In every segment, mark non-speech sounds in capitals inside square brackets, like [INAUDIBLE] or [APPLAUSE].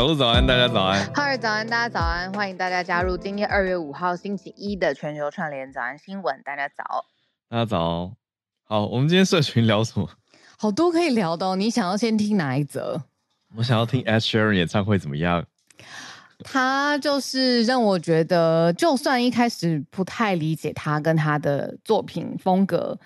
小鹿早安，大家早安。哈尔早安，大家早安。欢迎大家加入今天二月五号星期一的全球串联早安新闻。大家早，大家早。好，我们今天社群聊什么？好多可以聊的哦。你想要先听哪一则？我想要听 Ed Sheeran 演唱会怎么样？他就是让我觉得，就算一开始不太理解他跟他的作品风格。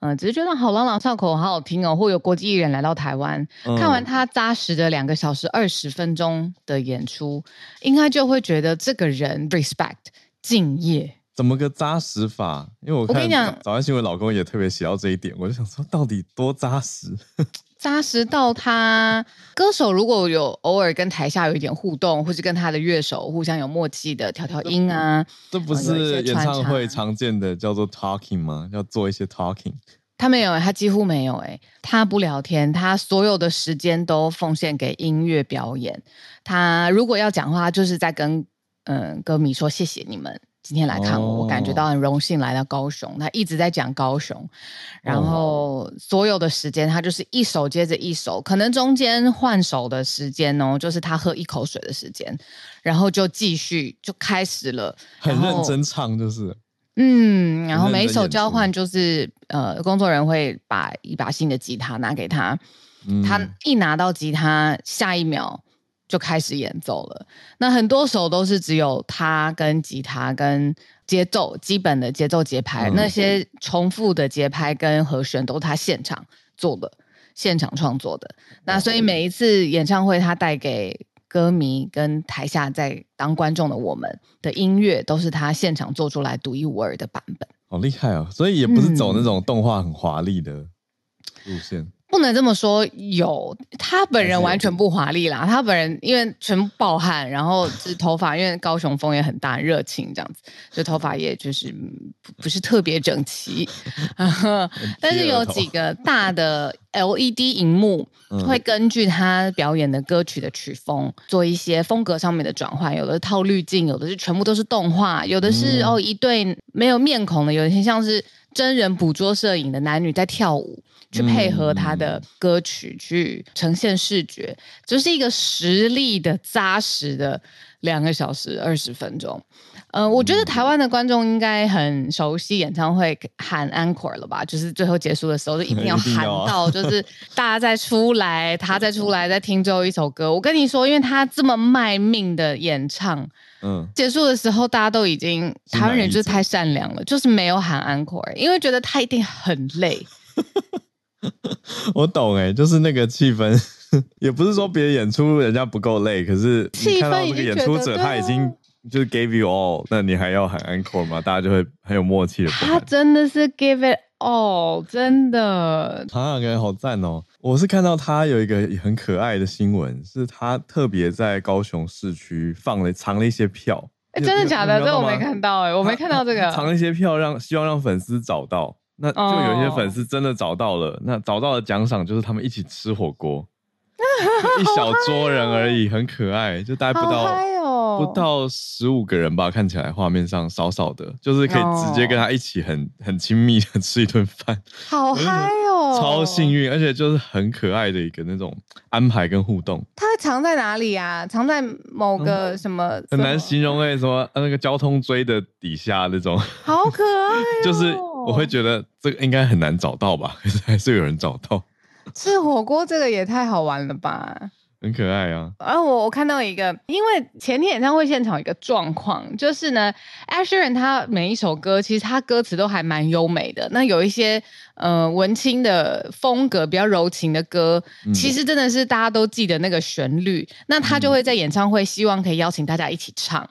嗯，只是觉得好朗朗上口，好好听哦。或有国际艺人来到台湾，嗯、看完他扎实的两个小时二十分钟的演出，应该就会觉得这个人 respect 敬业。怎么个扎实法？因为我看我跟你讲，早安新闻老公也特别写到这一点，我就想说，到底多扎实？[LAUGHS] 扎实到他歌手如果有偶尔跟台下有一点互动，或是跟他的乐手互相有默契的调调音啊，这不是演唱会常见的叫做 talking 吗？要做一些 talking，他没有，他几乎没有，哎，他不聊天，他所有的时间都奉献给音乐表演。他如果要讲话，就是在跟嗯歌迷说谢谢你们。今天来看我，我感觉到很荣幸来到高雄。他一直在讲高雄，然后所有的时间他就是一首接着一首，可能中间换手的时间哦，就是他喝一口水的时间，然后就继续就开始了，很认真唱就是，嗯，然后每一首交换就是呃，工作人员会把一把新的吉他拿给他，嗯、他一拿到吉他，下一秒。就开始演奏了。那很多首都是只有他跟吉他跟节奏，基本的节奏节拍，嗯、那些重复的节拍跟和弦都是他现场做的，现场创作的。那所以每一次演唱会，他带给歌迷跟台下在当观众的我们的音乐，都是他现场做出来独一无二的版本。好厉害哦！所以也不是走那种动画很华丽的路线。嗯不能这么说，有他本人完全不华丽啦。他本人因为全部暴汗，然后是头发，因为高雄风也很大，热情这样子，就头发也就是不是特别整齐。[LAUGHS] 但是有几个大的 LED 荧幕会根据他表演的歌曲的曲风做一些风格上面的转换，有的是套滤镜，有的是全部都是动画，有的是哦一对没有面孔的，有些像是真人捕捉摄影的男女在跳舞。去配合他的歌曲，嗯、去呈现视觉，就是一个实力的扎实的两个小时二十分钟。呃，我觉得台湾的观众应该很熟悉演唱会喊 encore 了吧？就是最后结束的时候，就一定要 [LAUGHS] 喊到，就是大家再出来，他再出来，再听最后一首歌。我跟你说，因为他这么卖命的演唱，嗯，结束的时候大家都已经台湾人就是太善良了，就是没有喊 encore，因为觉得他一定很累。[LAUGHS] 我懂哎、欸，就是那个气氛，[LAUGHS] 也不是说别的演出人家不够累，可是你看到这个演出者他已经就是 gave you all，那你还要喊 encore 吗？大家就会很有默契的。他真的是 give it all，真的。啊，感觉好赞哦！我是看到他有一个很可爱的新闻，是他特别在高雄市区放了藏了一些票。哎、欸，真的假的？这我没看到哎、欸，我没看到这个。[LAUGHS] 藏了一些票让，让希望让粉丝找到。那就有一些粉丝真的找到了，oh. 那找到的奖赏就是他们一起吃火锅，[LAUGHS] 一小桌人而已，很可爱，就大概不到、oh. 不到十五个人吧，看起来画面上少少的，就是可以直接跟他一起很、oh. 很亲密的吃一顿饭，好嗨哦，超幸运，而且就是很可爱的一个那种安排跟互动。它藏在哪里啊？藏在某个什么？嗯、很难形容诶、欸，什么那个交通锥的底下那种，好可爱、哦，就是。我会觉得这个应该很难找到吧，可是还是有人找到。吃火锅这个也太好玩了吧，很可爱啊。然后我我看到一个，因为前天演唱会现场有一个状况，就是呢，Ed Sheeran 他每一首歌其实他歌词都还蛮优美的。那有一些呃文青的风格比较柔情的歌，其实真的是大家都记得那个旋律。嗯、那他就会在演唱会希望可以邀请大家一起唱。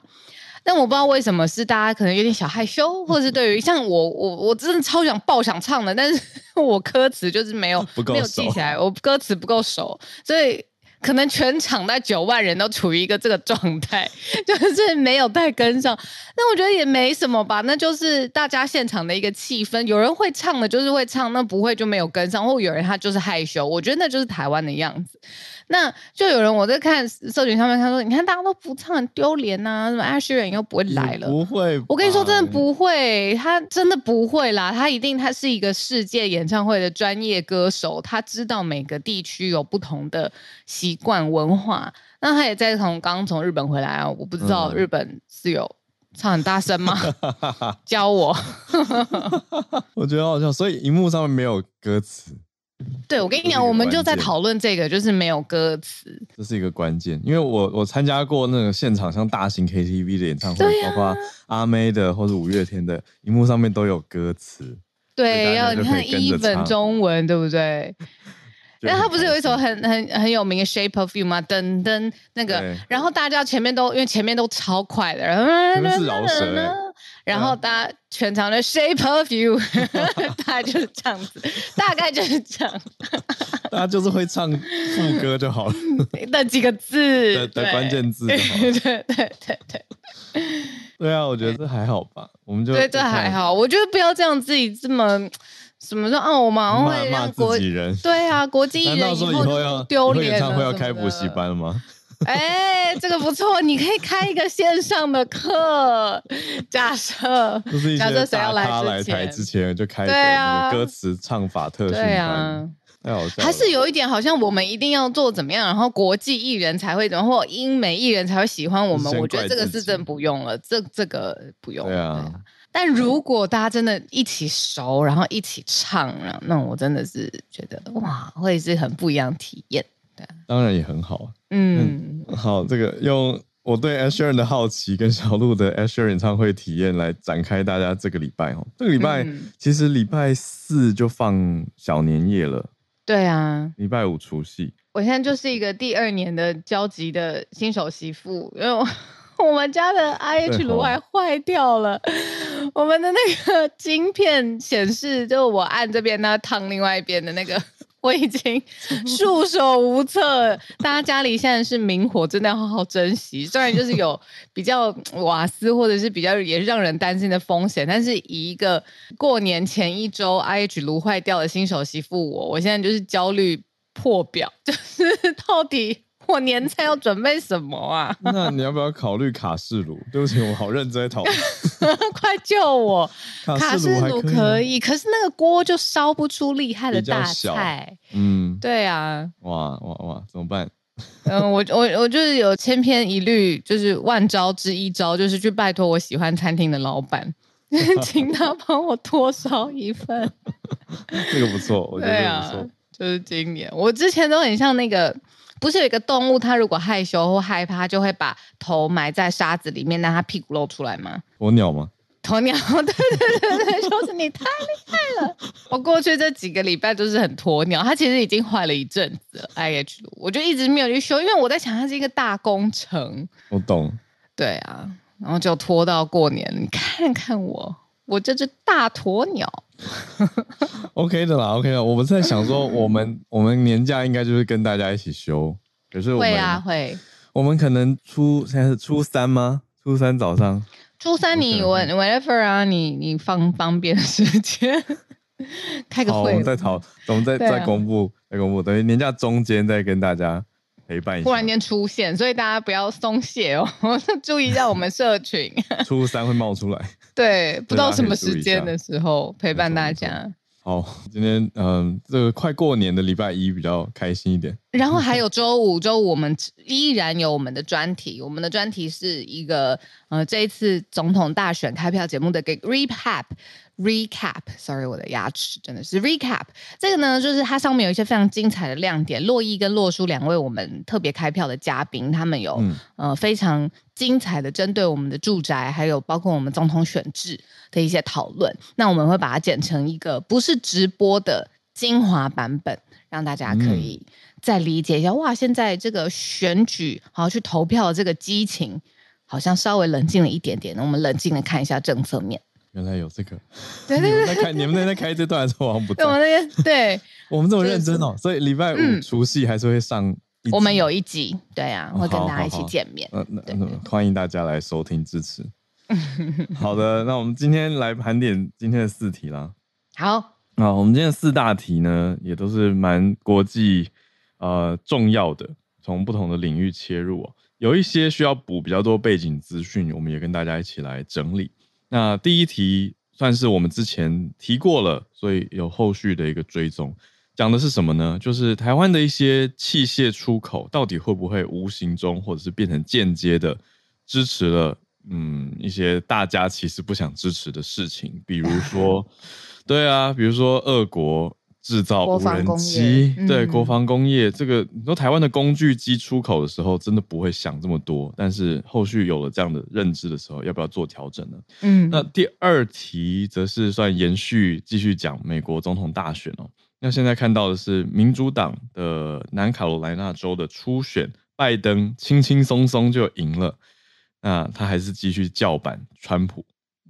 但我不知道为什么是大家可能有点小害羞，或者是对于像我我我真的超想爆想唱的，但是 [LAUGHS] 我歌词就是没有没有记起来，我歌词不够熟，所以。可能全场那九万人都处于一个这个状态，[LAUGHS] 就是没有太跟上。那我觉得也没什么吧，那就是大家现场的一个气氛。有人会唱的，就是会唱；那不会就没有跟上，或有人他就是害羞。我觉得那就是台湾的样子。那就有人我在看社群上面，他说：“你看大家都不唱，很丢脸呐，什么 Ed Sheeran 又不会来了。”不会，我跟你说，真的不会，他真的不会啦。他一定他是一个世界演唱会的专业歌手，他知道每个地区有不同的习惯文化。那他也在从刚从日本回来啊，我不知道日本是有唱很大声吗？[LAUGHS] 教我。[LAUGHS] 我觉得好笑，所以荧幕上面没有歌词。对，我跟你讲，我们就在讨论这个，就是没有歌词，这是一个关键。因为我我参加过那个现场，像大型 KTV 的演唱会，啊、包括阿妹的或者五月天的，荧幕上面都有歌词。对，要你看一本中文，对不对？那他不是有一首很很很有名的《Shape of You》吗？噔噔，那个，然后大家前面都因为前面都超快的，然后是饶舌。然后大家全场的 Shape of You，[LAUGHS] 大概就是这样子，大概就是这样。[LAUGHS] 大家就是会唱副歌就好了，[LAUGHS] 那几个字的的关键字就好了。对对对对对。对啊，我觉得这还好吧，我们就对这还好。我觉得不要这样自己这么什么说哦，我们会让国对啊，国际艺人以后要丢脸，演唱会要开补习班了吗？[LAUGHS] 哎，这个不错，你可以开一个线上的课。假设，假设谁要来台之前就开一个歌词唱法特训班。对啊，还是有一点，好像我们一定要做怎么样，然后国际艺人才会怎么，或英美艺人才会喜欢我们。我觉得这个是真不用了，这这个不用。对啊。但如果大家真的一起熟，然后一起唱，那我真的是觉得哇，会是很不一样的体验。对，当然也很好。嗯，好，这个用我对 Sheeran 的好奇跟小鹿的 Sheeran 演唱会体验来展开大家这个礼拜哦。这个礼拜、嗯、其实礼拜四就放小年夜了。对啊，礼拜五除夕。我现在就是一个第二年的焦急的新手媳妇，因为我，我们家的 IH 炉还坏掉了，我们的那个晶片显示就我按这边，它烫另外一边的那个。我已经 [LAUGHS] 束手无策，大家家里现在是明火，真的要好好珍惜。虽然就是有 [LAUGHS] 比较瓦斯或者是比较也是让人担心的风险，但是以一个过年前一周 IH 炉坏掉的新手媳妇我，我现在就是焦虑破表，就是到底。我年菜要准备什么啊？[LAUGHS] 那你要不要考虑卡式炉？[LAUGHS] 对不起，我好认真在讨论。[LAUGHS] 快救我！卡式炉可以，可是那个锅就烧不出厉害的大菜。嗯，对啊。哇哇哇！怎么办？嗯，我我我就是有千篇一律，就是万招之一招，就是去拜托我喜欢餐厅的老板，请他帮我多烧一份。这个不错，我觉得不错。啊，就是今年，我之前都很像那个。不是有一个动物，它如果害羞或害怕，就会把头埋在沙子里面，让它屁股露出来吗？鸵鸟吗？鸵鸟，对对对对，就是你太厉害了。我过去这几个礼拜都是很鸵鸟，它其实已经坏了一阵子了。IH 我就一直没有去修，因为我在想它是一个大工程。我懂。对啊，然后就拖到过年。你看看我，我这只大鸵鸟。OK 的啦，OK 的。我们在想说，我们 [LAUGHS] 我们年假应该就是跟大家一起休，可是会啊会，我们可能初现在是初三吗？初三早上，初三你 whatever 啊，你你放方便时间开个会，我们再讨，我们再再公布再公布，等于年假中间再跟大家陪伴一下，忽然间出现，所以大家不要松懈哦，[LAUGHS] 注意一下我们社群，[LAUGHS] 初三会冒出来。对，不知道什么时间的时候陪伴大家。好，今天嗯、呃，这个快过年的礼拜一比较开心一点。[LAUGHS] 然后还有周五，[LAUGHS] 周五我们依然有我们的专题，我们的专题是一个呃，这一次总统大选开票节目的给 recap。Recap，sorry，我的牙齿真的是 Recap。这个呢，就是它上面有一些非常精彩的亮点。洛伊跟洛书两位我们特别开票的嘉宾，他们有、嗯、呃非常精彩的针对我们的住宅，还有包括我们总统选制的一些讨论。那我们会把它剪成一个不是直播的精华版本，让大家可以再理解一下。嗯、哇，现在这个选举好去投票的这个激情。好像稍微冷静了一点点。那我们冷静的看一下政策面。原来有这个，对对对，在开你们那边开这段的时候，我们不在。我们那边对，我们这么认真哦，所以礼拜五除夕还是会上。我们有一集，对啊，会跟大家一起见面。嗯，那那欢迎大家来收听支持。[LAUGHS] 好的，那我们今天来盘点今天的四题啦。好，那我们今天的四大题呢，也都是蛮国际呃重要的，从不同的领域切入哦。有一些需要补比较多背景资讯，我们也跟大家一起来整理。那第一题算是我们之前提过了，所以有后续的一个追踪。讲的是什么呢？就是台湾的一些器械出口，到底会不会无形中或者是变成间接的支持了嗯一些大家其实不想支持的事情？比如说，[LAUGHS] 对啊，比如说俄国制造无人机，对国防工业这个，你说台湾的工具机出口的时候，真的不会想这么多。但是后续有了这样的认知的时候，要不要做调整呢？嗯，那第二题则是算延续，继续讲美国总统大选哦。那现在看到的是民主党的南卡罗来纳州的初选，拜登轻轻松松就赢了。那他还是继续叫板川普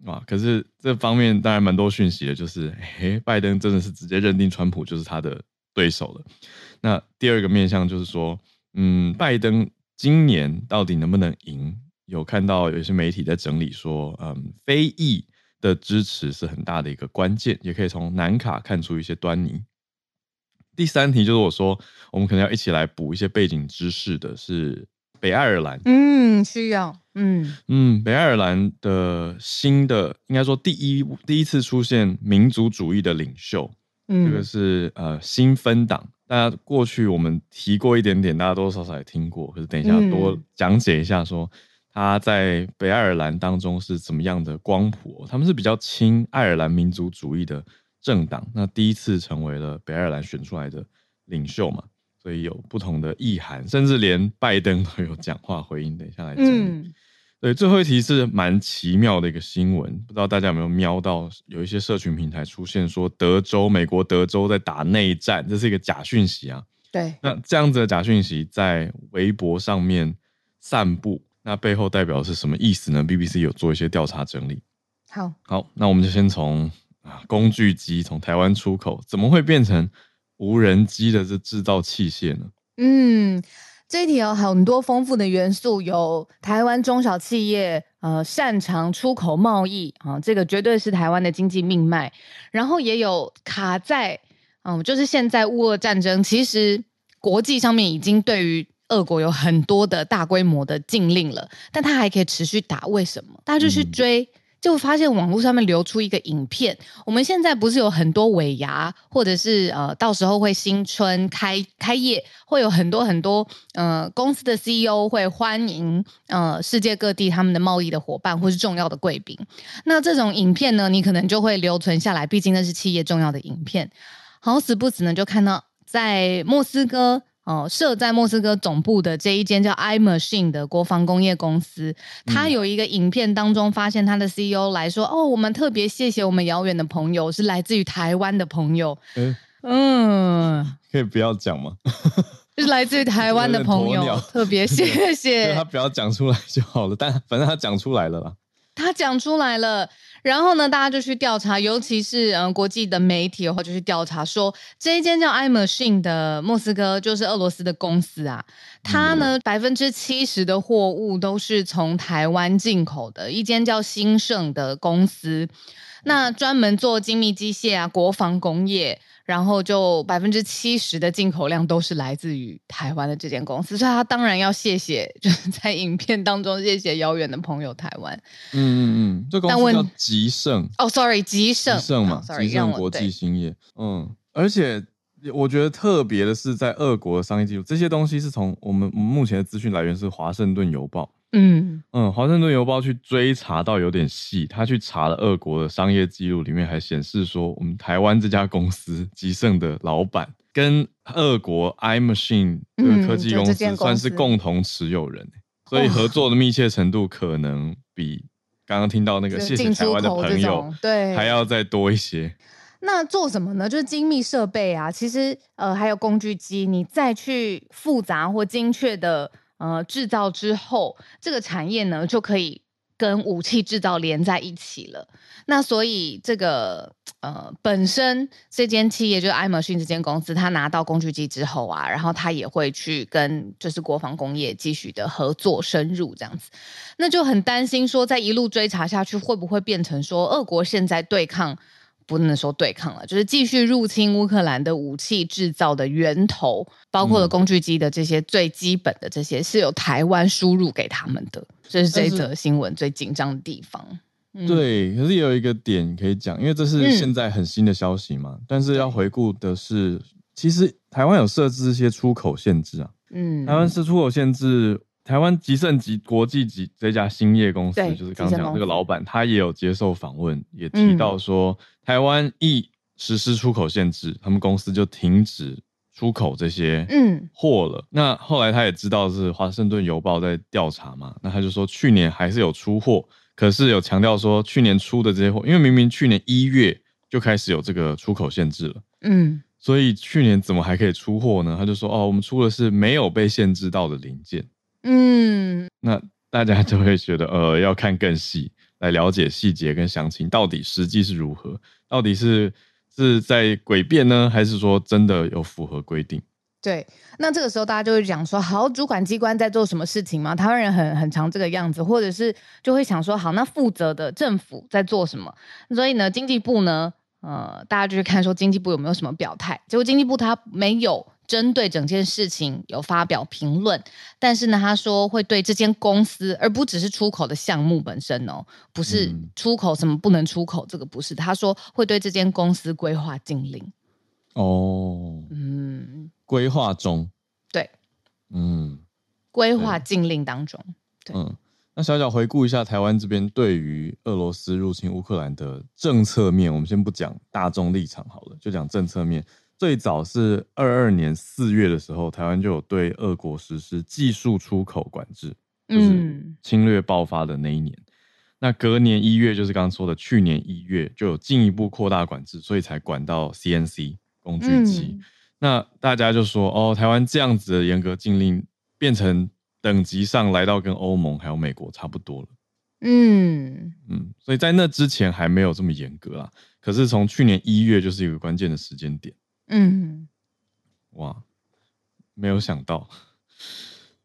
啊？可是这方面当然蛮多讯息的，就是诶，拜登真的是直接认定川普就是他的对手了。那第二个面向就是说，嗯，拜登今年到底能不能赢？有看到有一些媒体在整理说，嗯，非裔的支持是很大的一个关键，也可以从南卡看出一些端倪。第三题就是我说，我们可能要一起来补一些背景知识的，是北爱尔兰。嗯，需要。嗯嗯，北爱尔兰的新的，应该说第一第一次出现民族主义的领袖，嗯，这个是呃新分党。大家过去我们提过一点点，大家多多少少也听过。可是等一下多讲解一下，说他在北爱尔兰当中是怎么样的光谱。他们是比较亲爱尔兰民族主义的。政党那第一次成为了北爱尔兰选出来的领袖嘛，所以有不同的意涵，甚至连拜登都有讲话回应。等一下来讲。嗯，对，最后一题是蛮奇妙的一个新闻，不知道大家有没有瞄到？有一些社群平台出现说德州，美国德州在打内战，这是一个假讯息啊。对，那这样子的假讯息在微博上面散布，那背后代表的是什么意思呢？BBC 有做一些调查整理。好，好，那我们就先从。工具机从台湾出口，怎么会变成无人机的这制造器械呢？嗯，这一题有很多丰富的元素，有台湾中小企业呃擅长出口贸易啊，这个绝对是台湾的经济命脉。然后也有卡在嗯，就是现在乌俄战争，其实国际上面已经对于俄国有很多的大规模的禁令了，但它还可以持续打，为什么？大家就去追。就发现网络上面流出一个影片，我们现在不是有很多尾牙，或者是呃，到时候会新春开开业，会有很多很多呃公司的 CEO 会欢迎呃世界各地他们的贸易的伙伴或是重要的贵宾。那这种影片呢，你可能就会留存下来，毕竟那是企业重要的影片。好死不死呢，就看到在莫斯科。哦，设在莫斯科总部的这一间叫 iMachine 的国防工业公司，他有一个影片当中发现他的 CEO 来说：“哦，我们特别谢谢我们遥远的朋友，是来自于台湾的朋友。欸”嗯，可以不要讲吗？就 [LAUGHS] 是来自于台湾的朋友，特别谢谢。[LAUGHS] 他不要讲出来就好了，但反正他讲出来了啦。他讲出来了。然后呢，大家就去调查，尤其是嗯国际的媒体的话，就去调查说，这一间叫 iMachine 的莫斯科就是俄罗斯的公司啊，它呢百分之七十的货物都是从台湾进口的，一间叫兴盛的公司，那专门做精密机械啊，国防工业。然后就百分之七十的进口量都是来自于台湾的这间公司，所以他当然要谢谢，[LAUGHS] 就是在影片当中谢谢遥远的朋友台湾。嗯嗯嗯，这公司叫集盛。哦，sorry，集盛。集盛嘛，集盛国际兴业。嗯，而且我觉得特别的是，在俄国的商业记录，这些东西是从我们目前的资讯来源是华盛顿邮报。嗯嗯，华盛顿邮报去追查到有点细，他去查了俄国的商业记录，里面还显示说，我们台湾这家公司吉盛的老板跟俄国 iMachine 的科技公司算是共同持有人，所以合作的密切程度可能比刚刚听到那个谢谢台湾的朋友对还要再多一些。那做什么呢？就是精密设备啊，其实呃还有工具机，你再去复杂或精确的。呃制造之后，这个产业呢就可以跟武器制造连在一起了。那所以这个呃本身这间企业就是 iMachine 这间公司，他拿到工具机之后啊，然后他也会去跟就是国防工业继续的合作深入这样子，那就很担心说，在一路追查下去，会不会变成说俄国现在对抗？不能说对抗了，就是继续入侵乌克兰的武器制造的源头，包括了工具机的这些最基本的这些，是由台湾输入给他们的，这是这一则新闻最紧张的地方。嗯、对，可是也有一个点可以讲，因为这是现在很新的消息嘛。嗯、但是要回顾的是，其实台湾有设置一些出口限制啊。嗯，台湾是出口限制。台湾集盛集国际级这家兴业公司，就是刚刚讲这个老板，他也有接受访问，也提到说，嗯、台湾一实施出口限制，他们公司就停止出口这些嗯货了。嗯、那后来他也知道是华盛顿邮报在调查嘛，那他就说去年还是有出货，可是有强调说去年出的这些货，因为明明去年一月就开始有这个出口限制了，嗯，所以去年怎么还可以出货呢？他就说哦，我们出的是没有被限制到的零件。嗯，那大家就会觉得，呃，要看更细，来了解细节跟详情，到底实际是如何，到底是是在诡辩呢，还是说真的有符合规定？对，那这个时候大家就会讲说，好，主管机关在做什么事情吗？台湾人很很常这个样子，或者是就会想说，好，那负责的政府在做什么？所以呢，经济部呢，呃，大家就去看说经济部有没有什么表态，结果经济部他没有。针对整件事情有发表评论，但是呢，他说会对这间公司，而不只是出口的项目本身哦，不是出口什么不能出口，这个不是。他说会对这间公司规划禁令。哦，嗯，规划中，对，嗯，规划禁令当中，对，嗯，那小小回顾一下台湾这边对于俄罗斯入侵乌克兰的政策面，我们先不讲大众立场好了，就讲政策面。最早是二二年四月的时候，台湾就有对俄国实施技术出口管制，就是侵略爆发的那一年。嗯、那隔年一月，就是刚刚说的去年一月，就有进一步扩大管制，所以才管到 CNC 工具机。嗯、那大家就说，哦，台湾这样子的严格禁令，变成等级上来到跟欧盟还有美国差不多了。嗯嗯，所以在那之前还没有这么严格啦。可是从去年一月，就是一个关键的时间点。嗯，哇，没有想到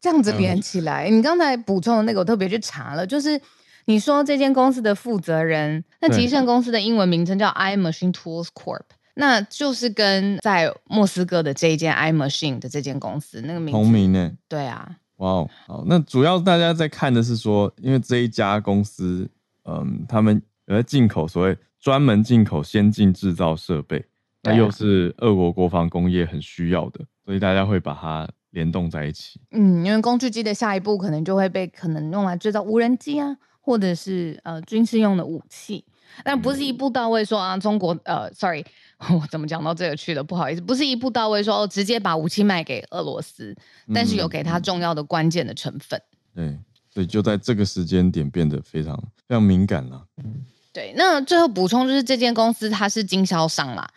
这样子连起来。嗯、你刚才补充的那个，我特别去查了，就是你说这间公司的负责人，那吉盛公司的英文名称叫 iMachine Tools Corp，那就是跟在莫斯科的这一间 iMachine 的这间公司那个名同名呢？对啊，哇哦，好，那主要大家在看的是说，因为这一家公司，嗯，他们有在进口所谓专门进口先进制造设备。那又是俄国国防工业很需要的，所以大家会把它联动在一起。嗯，因为工具机的下一步可能就会被可能用来制造无人机啊，或者是呃军事用的武器，但不是一步到位说啊，中国呃，sorry，[LAUGHS] 我怎么讲到这个去了？不好意思，不是一步到位说哦，直接把武器卖给俄罗斯，但是有给他重要的关键的成分。嗯。对，所以就在这个时间点变得非常非常敏感了。对，那最后补充就是这间公司它是经销商啦。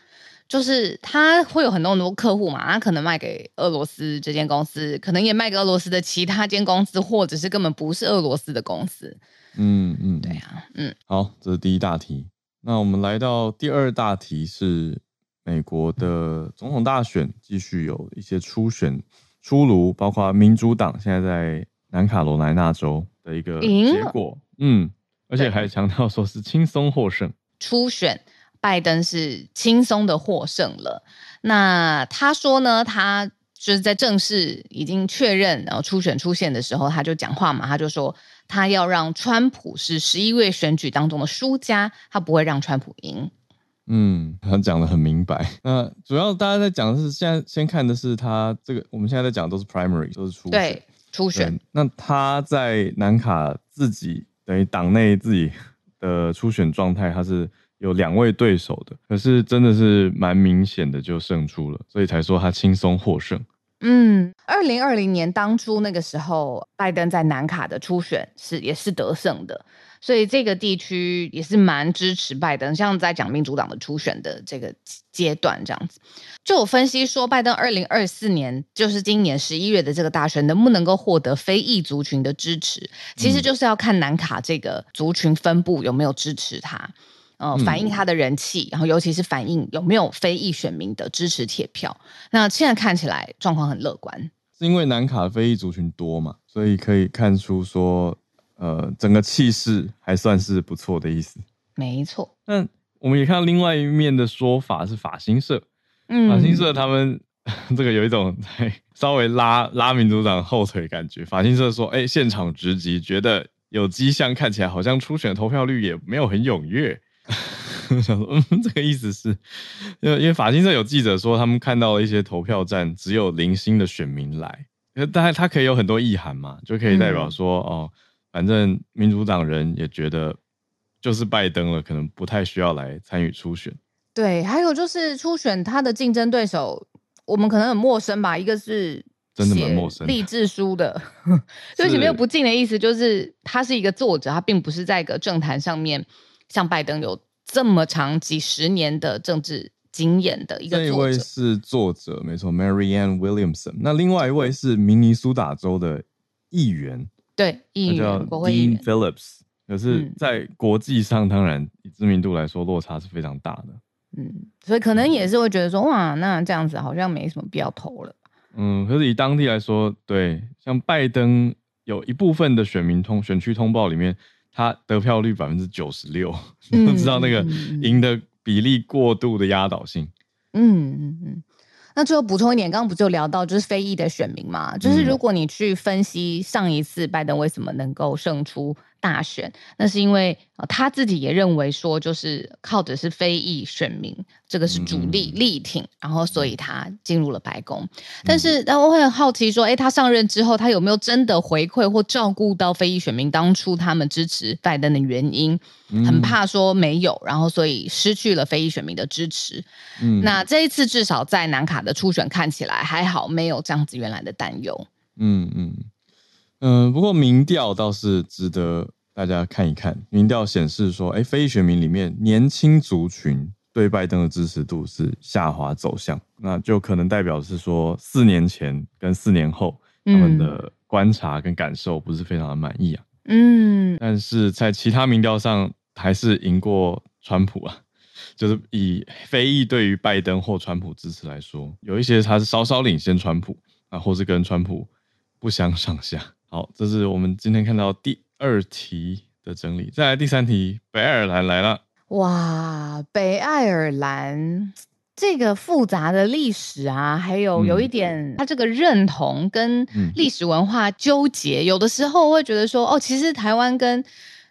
就是他会有很多很多客户嘛，他可能卖给俄罗斯这间公司，可能也卖给俄罗斯的其他间公司，或者是根本不是俄罗斯的公司。嗯嗯，对啊，嗯。好，这是第一大题。那我们来到第二大题，是美国的总统大选继续有一些初选出炉，包括民主党现在在南卡罗来纳州的一个结果，嗯，而且还强调说是轻松获胜。初选。拜登是轻松的获胜了。那他说呢，他就是在正式已经确认然后初选出现的时候，他就讲话嘛，他就说他要让川普是十一位选举当中的输家，他不会让川普赢。嗯，他讲的很明白。那主要大家在讲的是，现在先看的是他这个，我们现在在讲的都是 primary，都是初选。对，初选。那他在南卡自己等于党内自己的初选状态，他是。有两位对手的，可是真的是蛮明显的就胜出了，所以才说他轻松获胜。嗯，二零二零年当初那个时候，拜登在南卡的初选是也是得胜的，所以这个地区也是蛮支持拜登。像在讲民主党的初选的这个阶段这样子，就有分析说，拜登二零二四年就是今年十一月的这个大选，能不能够获得非裔族群的支持，其实就是要看南卡这个族群分布有没有支持他。呃，反映他的人气，嗯、然后尤其是反映有没有非裔选民的支持铁票。那现在看起来状况很乐观，是因为南卡非裔族群多嘛，所以可以看出说，呃，整个气势还算是不错的意思。没错。那我们也看到另外一面的说法是法新社，嗯，法新社他们 [LAUGHS] 这个有一种稍微拉拉民主党后腿感觉。法新社说，哎，现场直击觉得有迹象，看起来好像初选投票率也没有很踊跃。[LAUGHS] 想说，嗯，这个意思是，因为因为法新社有记者说，他们看到了一些投票站只有零星的选民来，但是他可以有很多意涵嘛，就可以代表说，嗯、哦，反正民主党人也觉得就是拜登了，可能不太需要来参与初选。对，还有就是初选他的竞争对手，我们可能很陌生吧，一个是真的蛮陌生，励志书的，[LAUGHS] 所以没有不敬的意思，就是他是一个作者，他并不是在一个政坛上面。像拜登有这么长几十年的政治经验的一个这一位是作者，没错，Marianne Williamson。那另外一位是明尼苏达州的议员，对，议员叫 Dean Phillips。可是，在国际上，当然以知名度来说，落差是非常大的。嗯，所以可能也是会觉得说，哇，那这样子好像没什么必要投了。嗯，可是以当地来说，对，像拜登有一部分的选民通选区通报里面。他得票率百分之九十六，都、[LAUGHS] 嗯、知道那个赢的比例过度的压倒性。嗯嗯嗯。那最后补充一点，刚刚不就聊到就是非裔的选民嘛？就是如果你去分析上一次拜登为什么能够胜出。大选，那是因为他自己也认为说，就是靠的是非裔选民，这个是主力力挺，然后所以他进入了白宫。但是，但我会很好奇说，哎，他上任之后，他有没有真的回馈或照顾到非裔选民当初他们支持拜登的原因？很怕说没有，然后所以失去了非裔选民的支持。嗯，那这一次至少在南卡的初选看起来还好，没有这样子原来的担忧。嗯嗯。嗯、呃，不过民调倒是值得大家看一看。民调显示说，哎，非裔选民里面年轻族群对拜登的支持度是下滑走向，那就可能代表是说，四年前跟四年后他们的观察跟感受不是非常的满意啊。嗯，但是在其他民调上还是赢过川普啊，就是以非裔对于拜登或川普支持来说，有一些他是稍稍领先川普啊，或是跟川普不相上下。好，这是我们今天看到第二题的整理。再来第三题，北爱尔兰来了。哇，北爱尔兰这个复杂的历史啊，还有有一点，它这个认同跟历史文化纠结，嗯、有的时候会觉得说，哦，其实台湾跟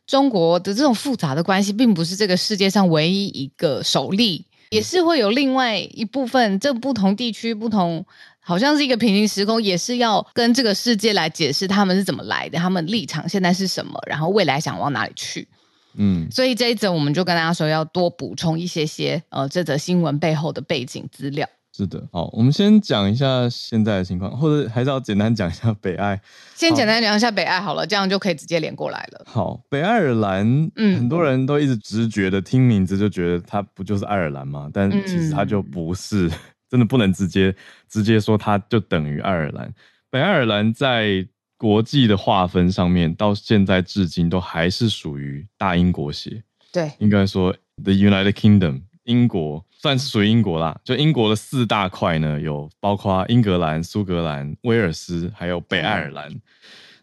中国的这种复杂的关系，并不是这个世界上唯一一个首例，也是会有另外一部分，这不同地区不同。好像是一个平行时空，也是要跟这个世界来解释他们是怎么来的，他们立场现在是什么，然后未来想往哪里去。嗯，所以这一则我们就跟大家说，要多补充一些些呃这则新闻背后的背景资料。是的，好，我们先讲一下现在的情况，或者还是要简单讲一下北爱。先简单讲一下北爱好了，这样就可以直接连过来了。好，北爱尔兰，嗯，很多人都一直直觉的听名字就觉得它不就是爱尔兰吗？但其实它就不是。嗯真的不能直接直接说它就等于爱尔兰。北爱尔兰在国际的划分上面，到现在至今都还是属于大英国协。对，应该说 The United Kingdom，英国算是属于英国啦。就英国的四大块呢，有包括英格兰、苏格兰、威尔斯，还有北爱尔兰。嗯、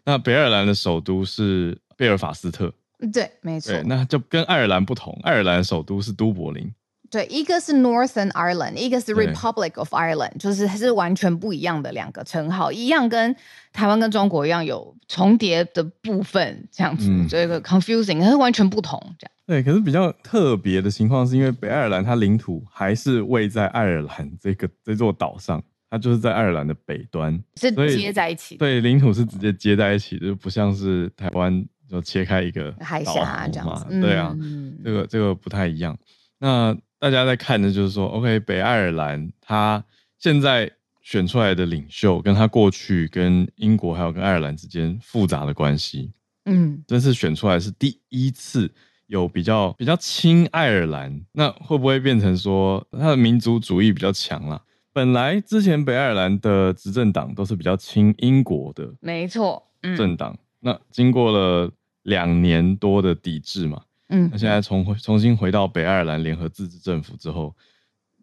那北爱尔兰的首都是贝尔法斯特。对，没错。那就跟爱尔兰不同，爱尔兰首都是都柏林。对，一个是 Northern Ireland，一个是 Republic of Ireland，就是还是完全不一样的两个称号，一样跟台湾跟中国一样有重叠的部分，这样子，嗯、这个 confusing，它是完全不同这样。对，可是比较特别的情况是因为北爱尔兰它领土还是位在爱尔兰这个这座岛上，它就是在爱尔兰的北端，是接在一起。对，领土是直接接在一起的，就不像是台湾就切开一个海峡这样子。对啊，嗯、这个这个不太一样。那大家在看的就是说，OK，北爱尔兰他现在选出来的领袖，跟他过去跟英国还有跟爱尔兰之间复杂的关系，嗯，这次选出来是第一次有比较比较亲爱尔兰，那会不会变成说他的民族主义比较强了？本来之前北爱尔兰的执政党都是比较亲英国的，没错，政党。那经过了两年多的抵制嘛，嗯，那现在重重新回到北爱尔兰联合自治政府之后。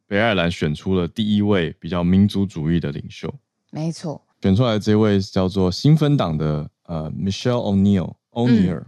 北爱尔兰选出了第一位比较民族主义的领袖，没错，选出来这位叫做新芬党的呃 Michelle O'Neill O'Neill，、嗯、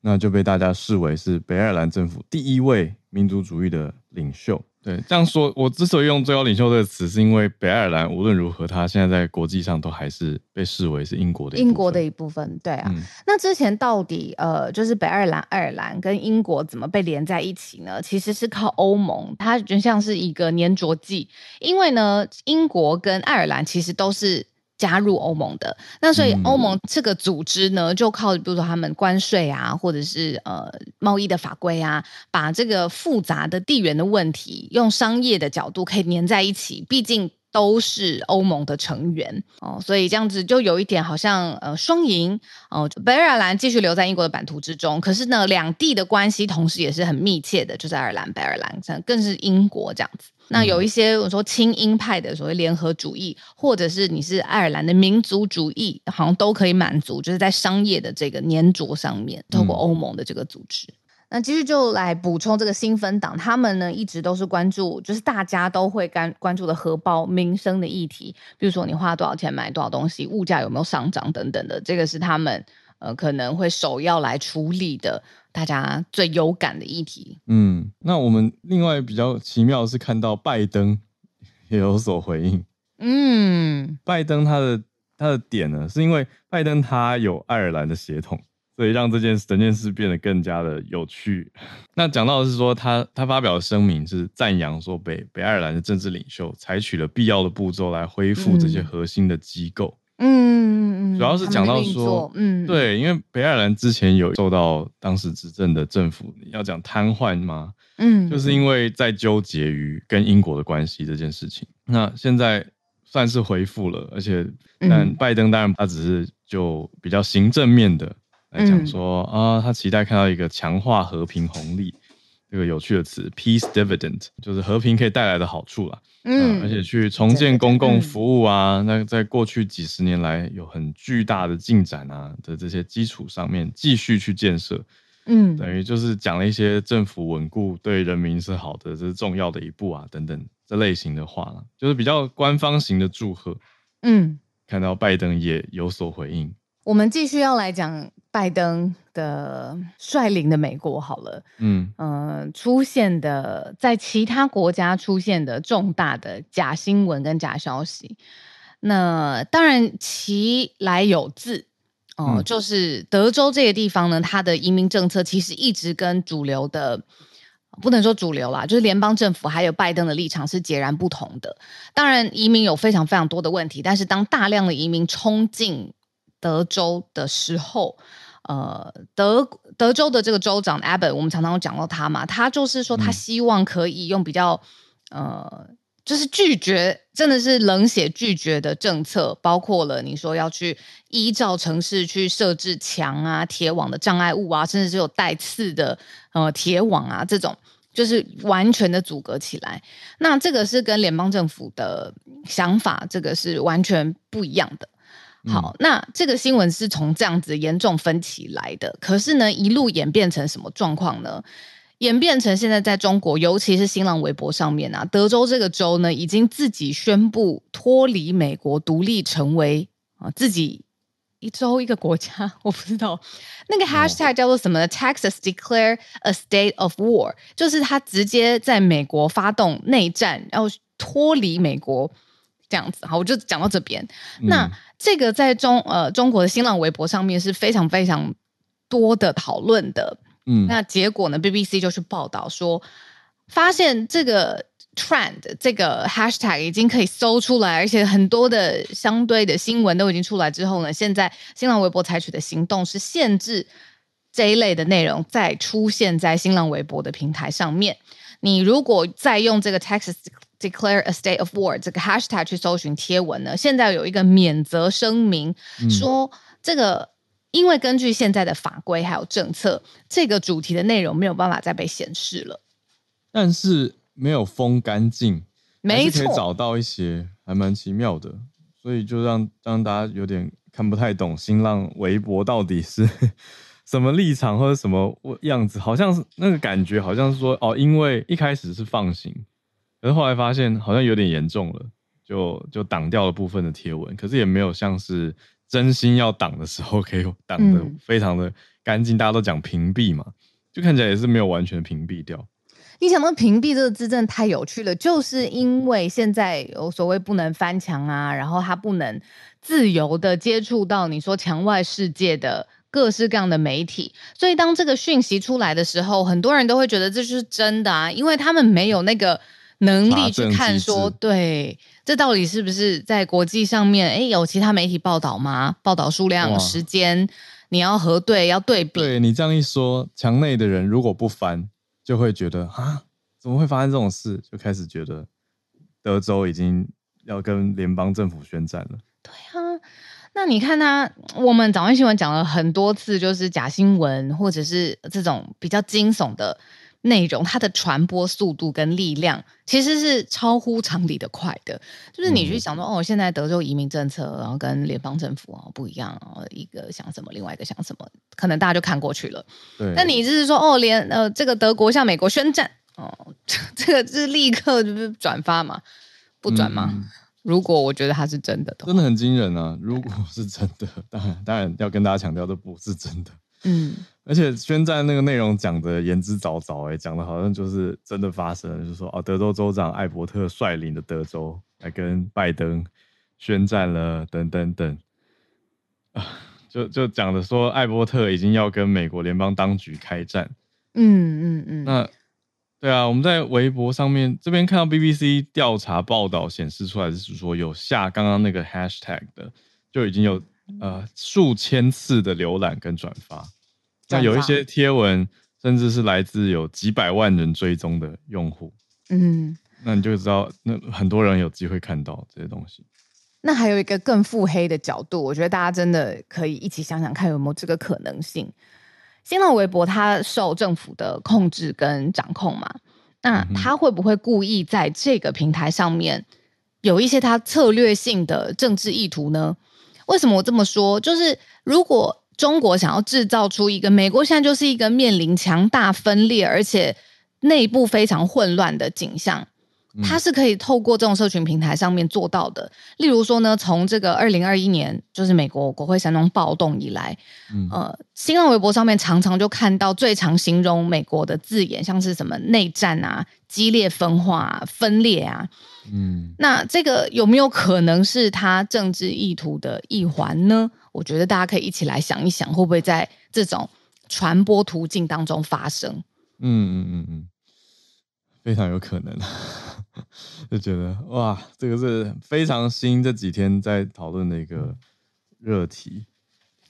那就被大家视为是北爱尔兰政府第一位民族主义的领袖。对，这样说，我之所以用最高领袖这个词，是因为北爱尔兰无论如何，它现在在国际上都还是被视为是英国的英国的一部分。对啊，嗯、那之前到底呃，就是北爱尔兰、爱尔兰跟英国怎么被连在一起呢？其实是靠欧盟，它就像是一个粘着剂。因为呢，英国跟爱尔兰其实都是。加入欧盟的，那所以欧盟这个组织呢，就靠比如说他们关税啊，或者是呃贸易的法规啊，把这个复杂的地缘的问题，用商业的角度可以粘在一起。毕竟都是欧盟的成员哦，所以这样子就有一点好像呃双赢哦。北爱尔兰继续留在英国的版图之中，可是呢，两地的关系同时也是很密切的，就是爱尔兰、北爱尔兰，更是英国这样子。那有一些我说亲英派的所谓联合主义，或者是你是爱尔兰的民族主义，好像都可以满足，就是在商业的这个粘着上面，透过欧盟的这个组织。嗯、那继续就来补充这个新芬党，他们呢一直都是关注，就是大家都会关关注的荷包民生的议题，比如说你花多少钱买多少东西，物价有没有上涨等等的，这个是他们呃可能会首要来处理的。大家最有感的议题，嗯，那我们另外比较奇妙的是看到拜登也有所回应，嗯，拜登他的他的点呢，是因为拜登他有爱尔兰的血统，所以让这件事整件事变得更加的有趣。那讲到的是说，他他发表的声明是赞扬说北北爱尔兰的政治领袖采取了必要的步骤来恢复这些核心的机构。嗯嗯，主要是讲到说，嗯，对，因为北爱尔兰之前有受到当时执政的政府要讲瘫痪吗？嗯，就是因为在纠结于跟英国的关系这件事情。那现在算是恢复了，而且但拜登当然他只是就比较行政面的来讲说啊，他期待看到一个强化和平红利。这个有趣的词，peace dividend，就是和平可以带来的好处啦。嗯，而且去重建公共服务啊，嗯、那在过去几十年来有很巨大的进展啊的这些基础上面继续去建设。嗯，等于就是讲了一些政府稳固对人民是好的，这是重要的一步啊，等等这类型的话啦，就是比较官方型的祝贺。嗯，看到拜登也有所回应。我们继续要来讲拜登的率领的美国好了，嗯呃，出现的在其他国家出现的重大的假新闻跟假消息，那当然其来有自哦，呃嗯、就是德州这个地方呢，它的移民政策其实一直跟主流的不能说主流啦，就是联邦政府还有拜登的立场是截然不同的。当然，移民有非常非常多的问题，但是当大量的移民冲进德州的时候，呃，德德州的这个州长 Abbott，我们常常有讲到他嘛，他就是说他希望可以用比较，呃，就是拒绝，真的是冷血拒绝的政策，包括了你说要去依照城市去设置墙啊、铁网的障碍物啊，甚至是有带刺的呃铁网啊，这种就是完全的阻隔起来。那这个是跟联邦政府的想法，这个是完全不一样的。好，那这个新闻是从这样子严重分歧来的，可是呢，一路演变成什么状况呢？演变成现在在中国，尤其是新浪微博上面啊，德州这个州呢，已经自己宣布脱离美国，独立成为啊自己一州一个国家。我不知道那个 hashtag 叫做什么呢？Texas declare a state of war，就是他直接在美国发动内战，然后脱离美国。这样子，好，我就讲到这边。嗯、那这个在中呃中国的新浪微博上面是非常非常多的讨论的。嗯，那结果呢，BBC 就去报道说，发现这个 trend 这个 hashtag 已经可以搜出来，而且很多的相对的新闻都已经出来之后呢，现在新浪微博采取的行动是限制这一类的内容再出现在新浪微博的平台上面。你如果再用这个 Texas declare a state of war 这个 hashtag 去搜寻贴文呢，现在有一个免责声明，嗯、说这个因为根据现在的法规还有政策，这个主题的内容没有办法再被显示了。但是没有封干净，没错，可以找到一些还蛮奇妙的，所以就让让大家有点看不太懂新浪微博到底是。[LAUGHS] 什么立场或者什么样子，好像是那个感觉，好像是说哦，因为一开始是放行，可是后来发现好像有点严重了，就就挡掉了部分的贴文，可是也没有像是真心要挡的时候可以 [LAUGHS] 挡得非常的干净，嗯、大家都讲屏蔽嘛，就看起来也是没有完全屏蔽掉。你想到屏蔽这个字真的太有趣了，就是因为现在有所谓不能翻墙啊，然后它不能自由的接触到你说墙外世界的。各式各样的媒体，所以当这个讯息出来的时候，很多人都会觉得这就是真的啊，因为他们没有那个能力去看说，对，这到底是不是在国际上面，哎，有其他媒体报道吗？报道数量、时间，你要核对，要对比。对，你这样一说，墙内的人如果不翻，就会觉得啊，怎么会发生这种事？就开始觉得德州已经要跟联邦政府宣战了。对啊。那你看他，我们早安新闻讲了很多次，就是假新闻或者是这种比较惊悚的内容，它的传播速度跟力量其实是超乎常理的快的。就是你去想说，嗯、哦，现在德州移民政策，然后跟联邦政府哦不一样哦，一个想什么，另外一个想什么，可能大家就看过去了。对。那你就是说，哦，连呃这个德国向美国宣战，哦，[LAUGHS] 这个是立刻就是转发嘛？不转吗？嗯如果我觉得它是真的的，真的很惊人啊！如果是真的，当然当然要跟大家强调，这不是真的。嗯，而且宣战那个内容讲的言之凿凿，哎，讲的好像就是真的发生了，就是说哦，德州州长艾伯特率领的德州来跟拜登宣战了，等等等，啊，[SIGHS] 就就讲的说艾伯特已经要跟美国联邦当局开战。嗯嗯嗯，嗯那。对啊，我们在微博上面这边看到 BBC 调查报道显示出来的是说，有下刚刚那个 hashtag 的就已经有呃数千次的浏览跟转发，那有一些贴文甚至是来自有几百万人追踪的用户，嗯，那你就知道那很多人有机会看到这些东西。那还有一个更腹黑的角度，我觉得大家真的可以一起想想看有没有这个可能性。新浪微博它受政府的控制跟掌控嘛，那他会不会故意在这个平台上面有一些他策略性的政治意图呢？为什么我这么说？就是如果中国想要制造出一个美国现在就是一个面临强大分裂，而且内部非常混乱的景象。它是可以透过这种社群平台上面做到的。例如说呢，从这个二零二一年，就是美国国会山庄暴动以来，嗯、呃，新浪微博上面常常就看到最常形容美国的字眼，像是什么内战啊、激烈分化、啊、分裂啊。嗯，那这个有没有可能是他政治意图的一环呢？我觉得大家可以一起来想一想，会不会在这种传播途径当中发生？嗯嗯嗯嗯，非常有可能。就觉得哇，这个是非常新，这几天在讨论的一个热题，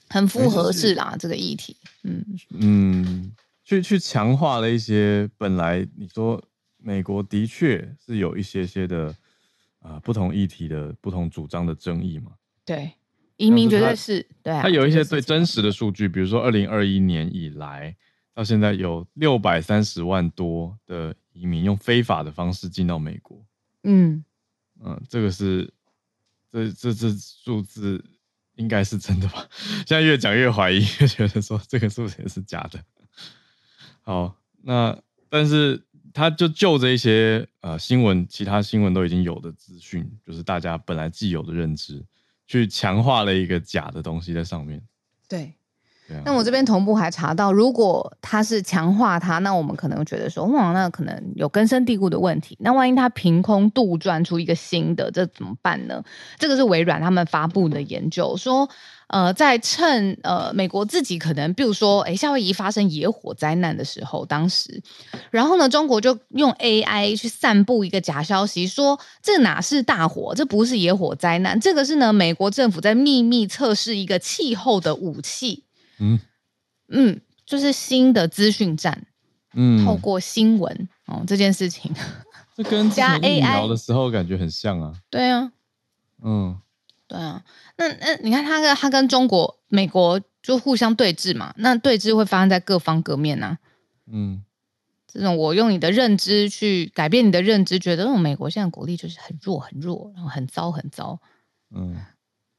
很符合式啦，这个议题，嗯嗯，去去强化了一些本来你说美国的确是有一些些的啊、呃、不同议题的不同主张的争议嘛，对，移民绝对是对啊，它有一些最真实的数据，比如说二零二一年以来到现在有六百三十万多的。移民用非法的方式进到美国，嗯嗯，这个是这这这数字应该是真的吧？[LAUGHS] 现在越讲越怀疑，越觉得说这个数字也是假的。好，那但是他就就着一些呃新闻，其他新闻都已经有的资讯，就是大家本来既有的认知，去强化了一个假的东西在上面。对。那我这边同步还查到，如果他是强化它，那我们可能觉得说，哇，那可能有根深蒂固的问题。那万一他凭空杜撰出一个新的，这怎么办呢？这个是微软他们发布的研究说，呃，在趁呃美国自己可能，比如说，哎，夏威夷发生野火灾难的时候，当时，然后呢，中国就用 AI 去散布一个假消息，说这哪是大火，这不是野火灾难，这个是呢美国政府在秘密测试一个气候的武器。嗯嗯，就是新的资讯站，嗯，透过新闻哦这件事情，这跟加 AI 的时候感觉很像啊。对啊，嗯，对啊。那那你看他跟他跟中国、美国就互相对峙嘛？那对峙会发生在各方各面啊。嗯，这种我用你的认知去改变你的认知，觉得那种美国现在国力就是很弱、很弱，然后很糟、很糟。嗯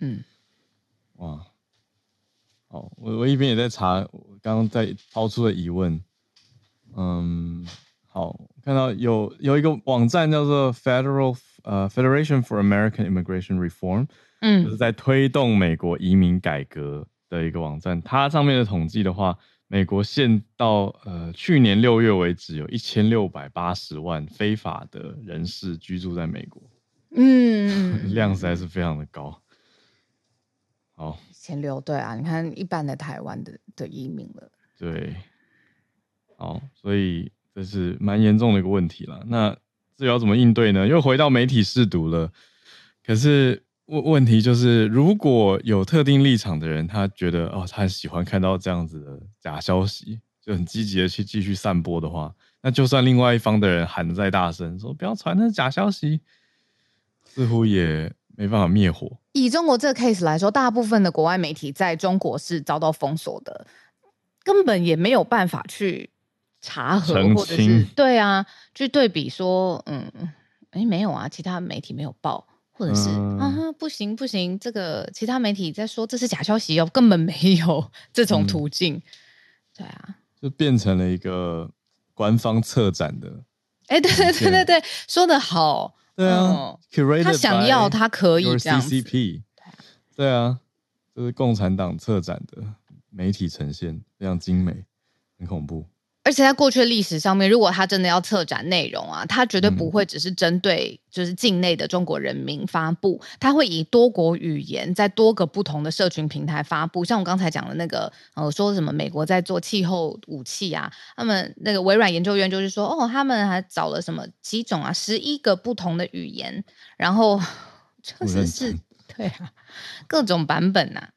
嗯，哇，好，我我一边也在查，刚刚在抛出的疑问。嗯，好，看到有有一个网站叫做 Federal 呃、uh, Federation for American Immigration Reform，嗯，就是在推动美国移民改革的一个网站。它上面的统计的话，美国现到呃去年六月为止，有一千六百八十万非法的人士居住在美国。嗯，[LAUGHS] 量实在是非常的高。好，前流，对啊，你看一般的台湾的的移民了。对。好，所以这是蛮严重的一个问题了。那这要怎么应对呢？又回到媒体试读了。可是问问题就是，如果有特定立场的人，他觉得哦，他喜欢看到这样子的假消息，就很积极的去继续散播的话，那就算另外一方的人喊得再大声，说不要传那是假消息，似乎也没办法灭火。以中国这个 case 来说，大部分的国外媒体在中国是遭到封锁的，根本也没有办法去。查核或者是对啊，去对比说，嗯，哎，没有啊，其他媒体没有报，或者是、嗯、啊，不行不行，这个其他媒体在说这是假消息哦，根本没有这种途径，嗯、对啊，就变成了一个官方策展的，哎，对对对对对，说的好，对啊，嗯、他想要他可以这样 CCP，对啊，对啊，这是共产党策展的媒体呈现，非常精美，很恐怖。而且在过去的历史上面，如果他真的要策展内容啊，他绝对不会只是针对就是境内的中国人民发布，他会以多国语言在多个不同的社群平台发布。像我刚才讲的那个，呃，说什么美国在做气候武器啊，他们那个微软研究院就是说，哦，他们还找了什么几种啊，十一个不同的语言，然后 [LAUGHS] 确实是对啊，各种版本呐、啊。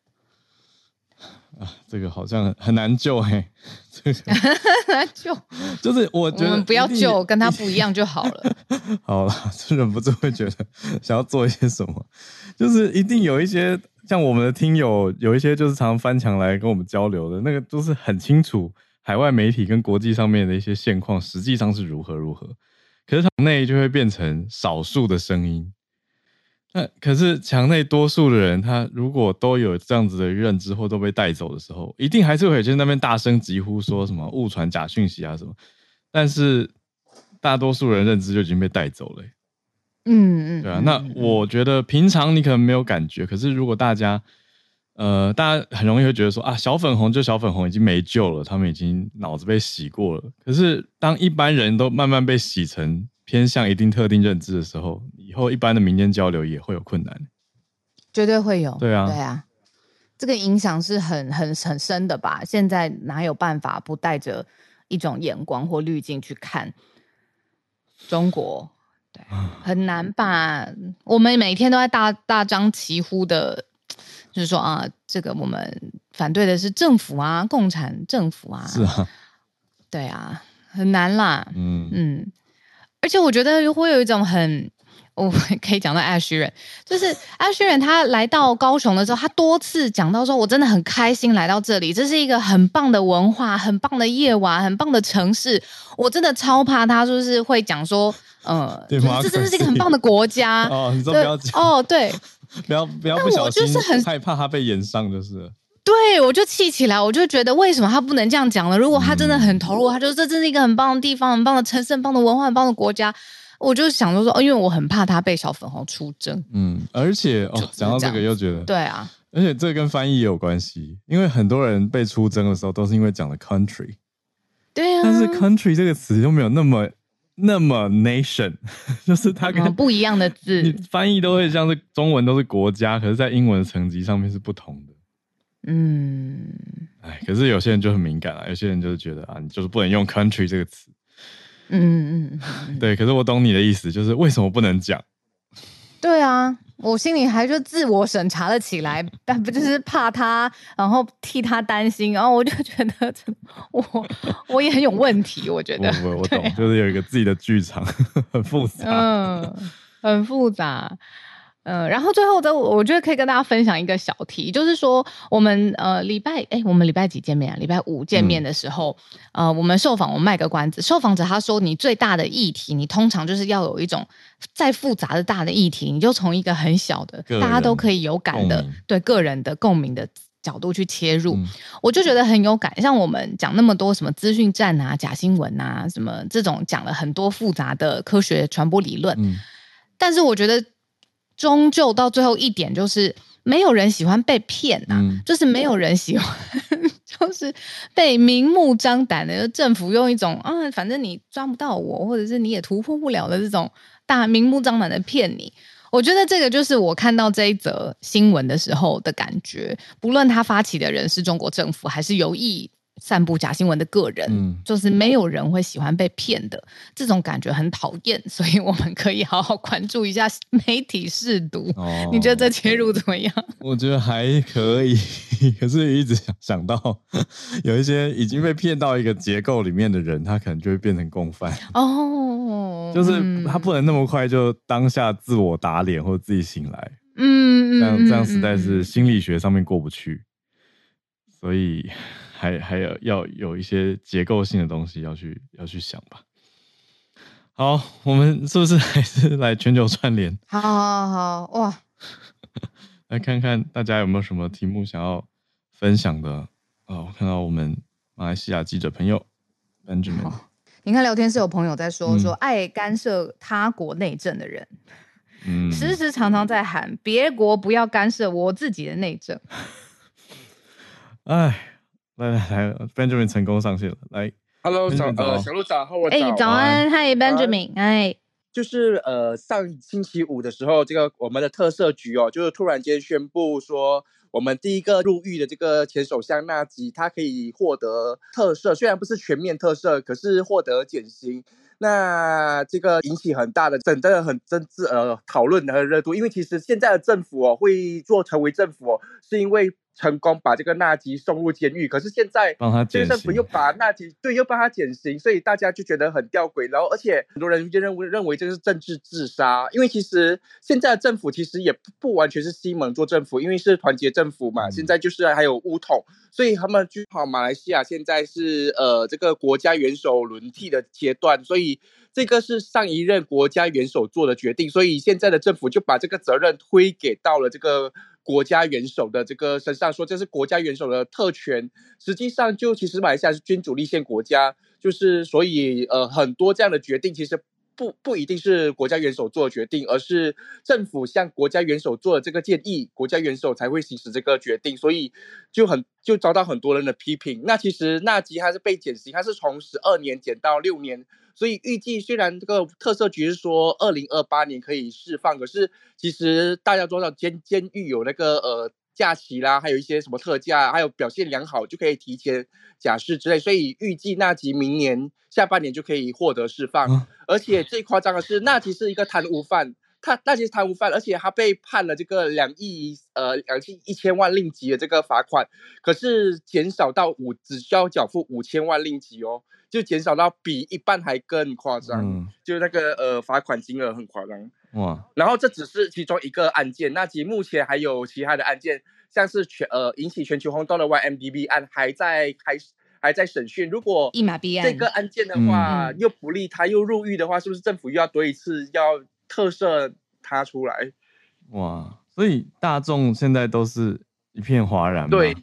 啊，这个好像很难救哎，这个 [LAUGHS] 难救，[LAUGHS] 就是我觉得我们不要救，跟他不一样就好了。[LAUGHS] 好了，就忍不住会觉得想要做一些什么，就是一定有一些像我们的听友，有一些就是常常翻墙来跟我们交流的那个，都是很清楚海外媒体跟国际上面的一些现况，实际上是如何如何，可是场内就会变成少数的声音。那可是墙内多数的人，他如果都有这样子的认知或都被带走的时候，一定还是会有些那边大声疾呼说什么误传假讯息啊什么。但是大多数人认知就已经被带走了。嗯嗯，对啊。那我觉得平常你可能没有感觉，可是如果大家呃，大家很容易会觉得说啊，小粉红就小粉红已经没救了，他们已经脑子被洗过了。可是当一般人都慢慢被洗成。偏向一定特定认知的时候，以后一般的民间交流也会有困难，绝对会有。对啊，对啊，这个影响是很很很深的吧？现在哪有办法不带着一种眼光或滤镜去看中国？对，很难吧？我们每天都在大大张旗呼的，就是说啊，这个我们反对的是政府啊，共产政府啊，是啊，对啊，很难啦。嗯嗯。而且我觉得会有一种很，我可以讲到艾希伦，就是艾希伦他来到高雄的时候，他多次讲到说，我真的很开心来到这里，这是一个很棒的文化，很棒的夜晚，很棒的城市。我真的超怕他就是会讲说，呃，这真的是一个很棒的国家哦。你说不要讲哦，对，[LAUGHS] 不要不要不小心，就是很害怕他被演上，就是。对，我就气起来，我就觉得为什么他不能这样讲呢？如果他真的很投入，他就说这真是一个很棒的地方，很棒的城市，很棒的文化，很棒的国家。我就想说说，哦，因为我很怕他被小粉红出征。嗯，而且哦，讲到这个又觉得，对啊，而且这跟翻译也有关系，因为很多人被出征的时候都是因为讲的 country，对啊，但是 country 这个词又没有那么那么 nation，[LAUGHS] 就是它跟不一样的字，你翻译都会像是中文都是国家，可是在英文的层级上面是不同的。嗯，哎，可是有些人就很敏感啊，有些人就是觉得啊，你就是不能用 country 这个词。嗯嗯嗯，对。可是我懂你的意思，就是为什么不能讲？[LAUGHS] 对啊，我心里还就自我审查了起来，但不就是怕他，然后替他担心，然后我就觉得我我也很有问题，我觉得我 [LAUGHS] 懂，啊、就是有一个自己的剧场，很复杂，嗯，很复杂。嗯，然后最后的，我觉得可以跟大家分享一个小题，就是说我们呃礼拜哎，我们礼拜几见面啊？礼拜五见面的时候，嗯、呃，我们受访，我们卖个关子，受访者他说，你最大的议题，你通常就是要有一种再复杂的大的议题，你就从一个很小的大家都可以有感的，对个人的共鸣的角度去切入，嗯、我就觉得很有感。像我们讲那么多什么资讯站啊、假新闻啊，什么这种讲了很多复杂的科学传播理论，嗯、但是我觉得。终究到最后一点，就是没有人喜欢被骗呐、啊，嗯、就是没有人喜欢，就是被明目张胆的政府用一种啊，反正你抓不到我，或者是你也突破不了的这种大明目张胆的骗你。我觉得这个就是我看到这一则新闻的时候的感觉，不论他发起的人是中国政府还是有意。散布假新闻的个人，嗯，就是没有人会喜欢被骗的，这种感觉很讨厌，所以我们可以好好关注一下媒体试读。哦，你觉得这切入怎么样？我觉得还可以，[LAUGHS] 可是一直想想到 [LAUGHS] 有一些已经被骗到一个结构里面的人，他可能就会变成共犯。哦，就是他不能那么快就当下自我打脸或者自己醒来。嗯，这样这样实在是心理学上面过不去，所以。还还有要有一些结构性的东西要去要去想吧。好，我们是不是 [LAUGHS] 还是来全球串联？好，好，好，哇！[LAUGHS] 来看看大家有没有什么题目想要分享的啊？我看到我们马来西亚记者朋友 Benjamin，你看聊天室有朋友在说、嗯、说爱干涉他国内政的人，嗯，时时常常在喊别国不要干涉我自己的内政。哎。来来来，Benjamin 成功上线了。来，Hello，早呃，小鹿早，和我早。哎，早安，嗨，Benjamin，哎，就是呃，上星期五的时候，这个我们的特赦局哦，就是突然间宣布说，我们第一个入狱的这个前首相纳吉，他可以获得特赦，虽然不是全面特赦，可是获得减刑。那这个引起很大的、整个很政治呃讨论和热度，因为其实现在的政府哦，会做成为政府哦，是因为。成功把这个纳吉送入监狱，可是现在这个政府又把纳吉对又帮他减刑，所以大家就觉得很吊诡。然后而且很多人就认为认为这是政治自杀，因为其实现在的政府其实也不不完全是西蒙做政府，因为是团结政府嘛。现在就是还有乌统，所以他们就好马来西亚现在是呃这个国家元首轮替的阶段，所以这个是上一任国家元首做的决定，所以现在的政府就把这个责任推给到了这个。国家元首的这个身上说，这是国家元首的特权。实际上，就其实马来西亚是君主立宪国家，就是所以呃很多这样的决定其实不不一定是国家元首做的决定，而是政府向国家元首做的这个建议，国家元首才会行使这个决定，所以就很就遭到很多人的批评。那其实纳吉他是被减刑，他是从十二年减到六年。所以预计，虽然这个特色局是说二零二八年可以释放，可是其实大家都知道监监狱有那个呃假期啦，还有一些什么特价，还有表现良好就可以提前假释之类。所以预计纳吉明年下半年就可以获得释放。嗯、而且最夸张的是，纳吉是一个贪污犯，他纳吉是贪污犯，而且他被判了这个两亿呃两亿一千万令吉的这个罚款，可是减少到五，只需要缴付五千万令吉哦。就减少到比一半还更夸张，嗯、就那个呃罚款金额很夸张哇。然后这只是其中一个案件，那其实目前还有其他的案件，像是全呃引起全球轰动的 YMDB 案还在开始还在审讯。如果这个案件的话又不利他又入狱的话，是不是政府又要多一次要特赦他出来？哇！所以大众现在都是一片哗然，对，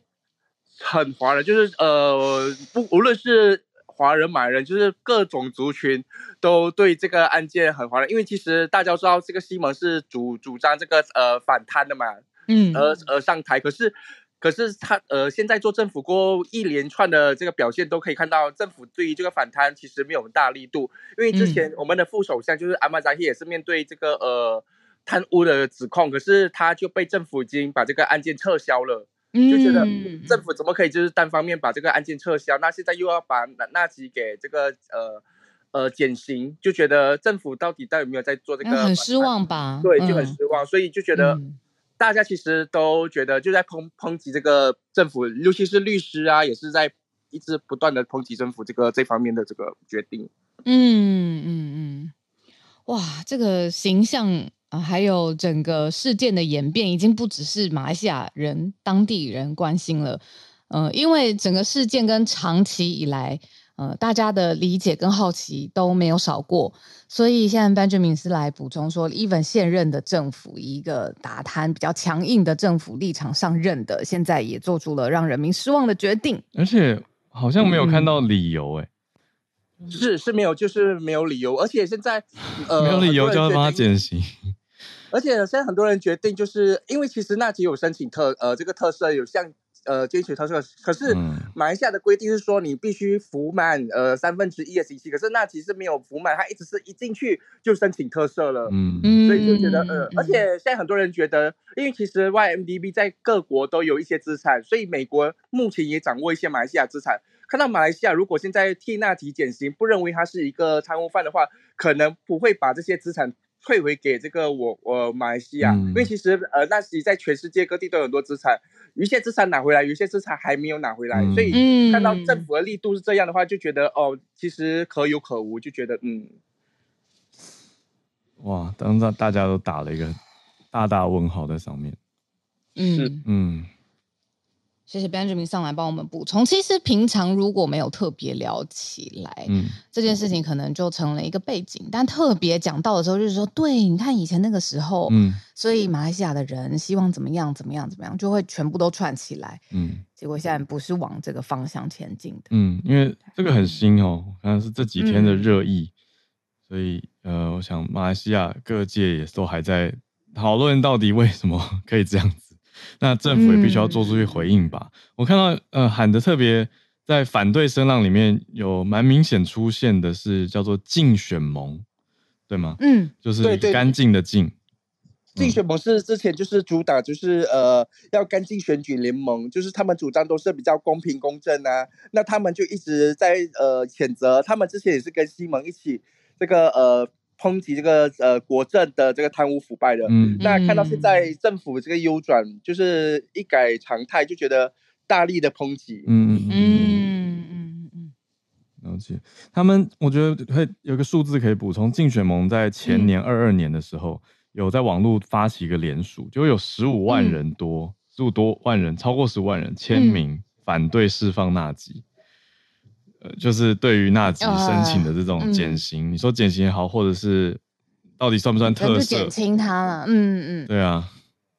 很哗然，就是呃不无论是。华人、马来人就是各种族群都对这个案件很怀疑，因为其实大家知道这个西蒙是主主张这个呃反贪的嘛，嗯，而而上台，可是可是他呃现在做政府过后一连串的这个表现都可以看到，政府对于这个反贪其实没有很大力度，因为之前我们的副首相就是阿马扎希也是面对这个呃贪污的指控，可是他就被政府已经把这个案件撤销了。就觉得政府怎么可以就是单方面把这个案件撤销？那现在又要把纳吉给这个呃呃减刑，就觉得政府到底到底有没有在做这个，很失望吧？对，就很失望，嗯、所以就觉得大家其实都觉得就在抨抨击这个政府，尤其是律师啊，也是在一直不断的抨击政府这个这方面的这个决定。嗯嗯嗯，哇，这个形象。啊，还有整个事件的演变，已经不只是马来西亚人、当地人关心了。呃，因为整个事件跟长期以来，呃，大家的理解跟好奇都没有少过，所以现在 Benjamin 是来补充说，even 现任的政府一个打贪比较强硬的政府立场上任的，现在也做出了让人民失望的决定，而且好像没有看到理由诶、欸。是是没有，就是没有理由，而且现在 [LAUGHS] 呃没有理由就要帮他减刑，而且现在很多人决定，就是因为其实纳吉有申请特呃这个特赦，有像呃捐血特赦，可是马来西亚的规定是说你必须服满呃三分之一的刑期，可是纳吉是没有服满，他一直是一进去就申请特赦了，嗯。嗯，所以就觉得呃，而且现在很多人觉得，因为其实 YMDB 在各国都有一些资产，所以美国目前也掌握一些马来西亚资产。看到马来西亚，如果现在替纳吉减刑，不认为他是一个贪污犯的话，可能不会把这些资产退回给这个我我马来西亚，嗯、因为其实呃纳吉在全世界各地都有很多资产，有一些资产拿回来，有一些资产还没有拿回来，嗯、所以看到政府的力度是这样的话，就觉得哦，其实可有可无，就觉得嗯，哇，当时大家都打了一个大大问号在上面，嗯。嗯。谢谢 Benjamin 上来帮我们补充。其实平常如果没有特别聊起来，嗯，这件事情可能就成了一个背景。但特别讲到的时候，就是说，对，你看以前那个时候，嗯，所以马来西亚的人希望怎么样，怎么样，怎么样，就会全部都串起来，嗯。结果现在不是往这个方向前进的，嗯，因为这个很新哦，可能是这几天的热议，嗯、所以呃，我想马来西亚各界也都还在讨论到底为什么可以这样子。那政府也必须要做出去回应吧。嗯、我看到呃喊的特别在反对声浪里面有蛮明显出现的是叫做竞选盟，对吗？嗯，就是干净的净。竞选盟是之前就是主打就是呃要干净选举联盟，就是他们主张都是比较公平公正啊。那他们就一直在呃谴责，他们之前也是跟西蒙一起这个呃。抨击这个呃国政的这个贪污腐败的，嗯，那看到现在政府这个优转，就是一改常态，就觉得大力的抨击，嗯嗯嗯嗯。嗯，了解。他们我觉得会有个数字可以补充，竞选盟在前年二二年的时候，嗯、有在网络发起一个联署，就有十五万人多，十五、嗯、多万人，超过十万人签名反对释放纳吉。就是对于纳吉申请的这种减刑，呃嗯、你说减刑也好，或者是到底算不算特赦？减轻他了，嗯嗯，对啊，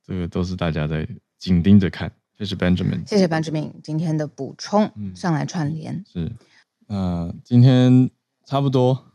这个都是大家在紧盯着看。谢谢 Benjamin，谢谢 Benjamin 今天的补充，嗯、上来串联是，呃，今天差不多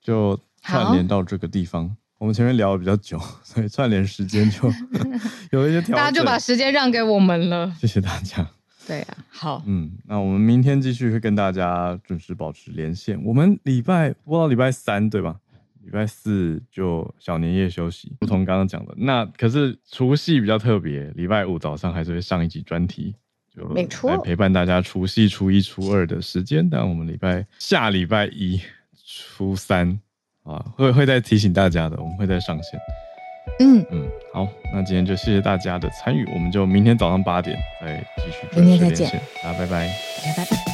就串联到这个地方。我们前面聊的比较久，所以串联时间就 [LAUGHS] 有一些调整，大家就把时间让给我们了。谢谢大家。对啊，好，嗯，那我们明天继续会跟大家准时保持连线。我们礼拜播到礼拜三，对吧？礼拜四就小年夜休息，如同刚刚讲的。那可是除夕比较特别，礼拜五早上还是会上一集专题，就来陪伴大家除夕、初一、初二的时间。但我们礼拜下礼拜一、初三啊，会会再提醒大家的，我们会再上线。嗯嗯，好，那今天就谢谢大家的参与，我们就明天早上八点再继续。明天再见，大家拜拜，拜拜。